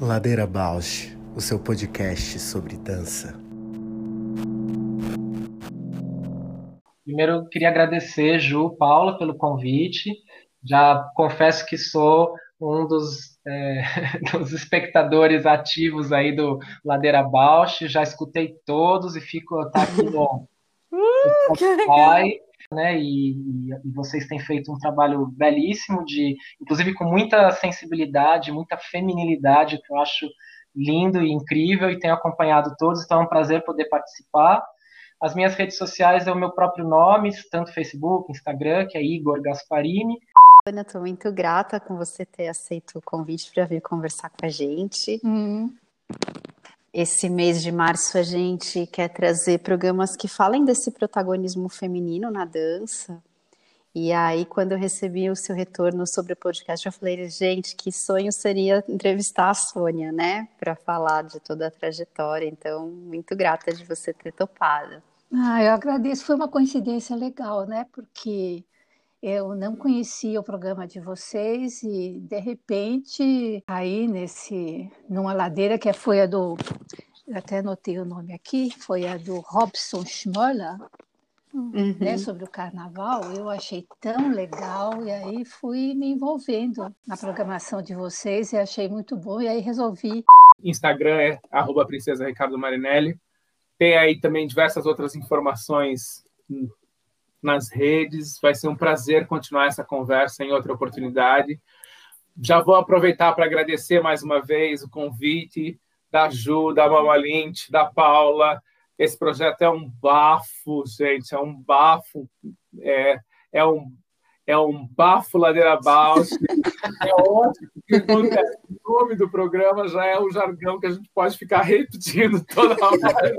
Ladeira Bausch, o seu podcast sobre dança. Primeiro, queria agradecer, Ju, Paula, pelo convite. Já confesso que sou um dos, é, dos espectadores ativos aí do Ladeira Bausch. Já escutei todos e fico tá aqui no, uh, Spotify né? E, e, vocês têm feito um trabalho belíssimo, de, inclusive com muita sensibilidade, muita feminilidade, que eu acho lindo e incrível, e tenho acompanhado todos, então é um prazer poder participar. As minhas redes sociais é o meu próprio nome, tanto Facebook, Instagram, que é Igor Gasparini. Ana, estou muito grata com você ter aceito o convite para vir conversar com a gente. Hum. Esse mês de março a gente quer trazer programas que falem desse protagonismo feminino na dança. E aí, quando eu recebi o seu retorno sobre o podcast, eu falei, gente, que sonho seria entrevistar a Sônia, né, para falar de toda a trajetória. Então, muito grata de você ter topado. Ah, eu agradeço. Foi uma coincidência legal, né? Porque eu não conhecia o programa de vocês e de repente aí nesse numa ladeira que foi a do até anotei o nome aqui, foi a do Robson Schmoller, uhum. né, sobre o carnaval, eu achei tão legal e aí fui me envolvendo na programação de vocês e achei muito bom e aí resolvi. Instagram é arroba princesa Ricardo Marinelli. Tem aí também diversas outras informações nas redes. Vai ser um prazer continuar essa conversa em outra oportunidade. Já vou aproveitar para agradecer mais uma vez o convite da Ju, da Mama Lynch, da Paula. Esse projeto é um bafo, gente, é um bafo, é, é um é um bafo ladeira baixa. É ótimo, o nome do programa já é o jargão que a gente pode ficar repetindo toda hora.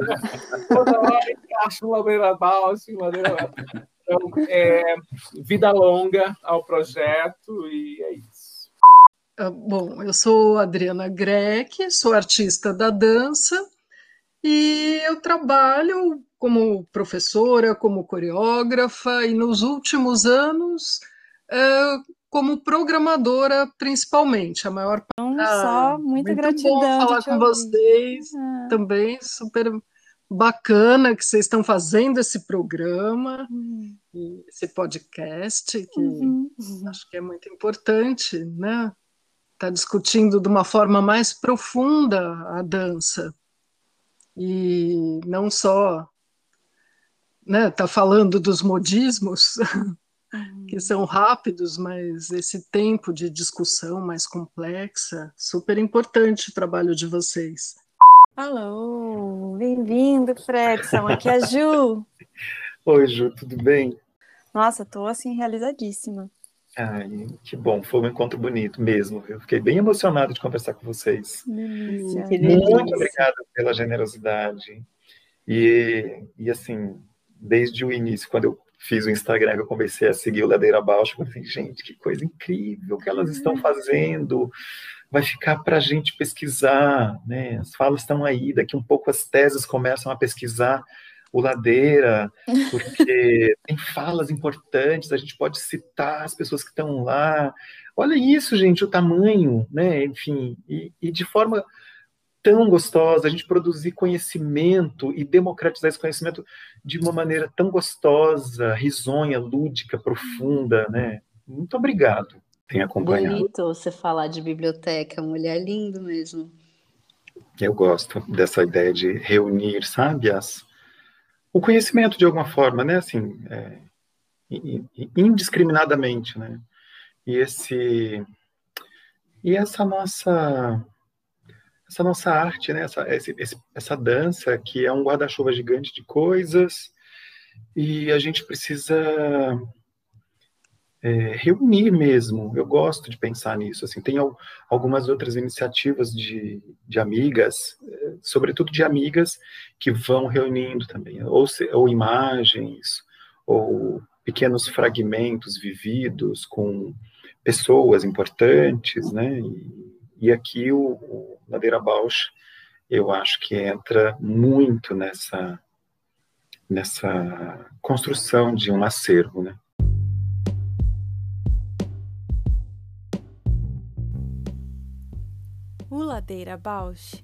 Toda hora encaixa um ladeira baixa, ladeira baixa. Então, é, vida longa ao projeto e é isso. Ah, bom, eu sou Adriana Greck, sou artista da dança e eu trabalho como professora, como coreógrafa e nos últimos anos é, como programadora principalmente, a maior parte. Então, ah, só muita muito gratidão. Bom falar com vocês ah. também, super bacana que vocês estão fazendo esse programa, uhum. esse podcast, que uhum. acho que é muito importante, né? Está discutindo de uma forma mais profunda a dança. E não só né, tá falando dos modismos, que são rápidos, mas esse tempo de discussão mais complexa, super importante o trabalho de vocês. Alô, bem-vindo, Fredson. Aqui é a Ju. Oi, Ju, tudo bem? Nossa, tô assim realizadíssima. Ai, que bom, foi um encontro bonito mesmo. Eu fiquei bem emocionado de conversar com vocês. Delícia. Muito obrigada pela generosidade. E, e assim, desde o início, quando eu fiz o Instagram, eu comecei a seguir o Ladeira Baixa, eu falei, gente, que coisa incrível que elas estão fazendo vai ficar para a gente pesquisar, né? As falas estão aí, daqui um pouco as teses começam a pesquisar o Ladeira, porque tem falas importantes, a gente pode citar as pessoas que estão lá. Olha isso, gente, o tamanho, né? Enfim, e, e de forma tão gostosa, a gente produzir conhecimento e democratizar esse conhecimento de uma maneira tão gostosa, risonha, lúdica, profunda, né? Muito obrigado tem acompanhado. Bonito você falar de biblioteca, mulher lindo mesmo. Eu gosto dessa ideia de reunir, sabe, as, o conhecimento de alguma forma, né, assim, é, indiscriminadamente, né, e esse e essa nossa essa nossa arte, né, essa, esse, essa dança que é um guarda-chuva gigante de coisas e a gente precisa é, reunir mesmo. Eu gosto de pensar nisso. Assim, tem algumas outras iniciativas de, de amigas, sobretudo de amigas, que vão reunindo também, ou, se, ou imagens, ou pequenos fragmentos vividos com pessoas importantes, né? E, e aqui o, o Madeira Bausch, eu acho que entra muito nessa nessa construção de um acervo, né? O Ladeira Bausch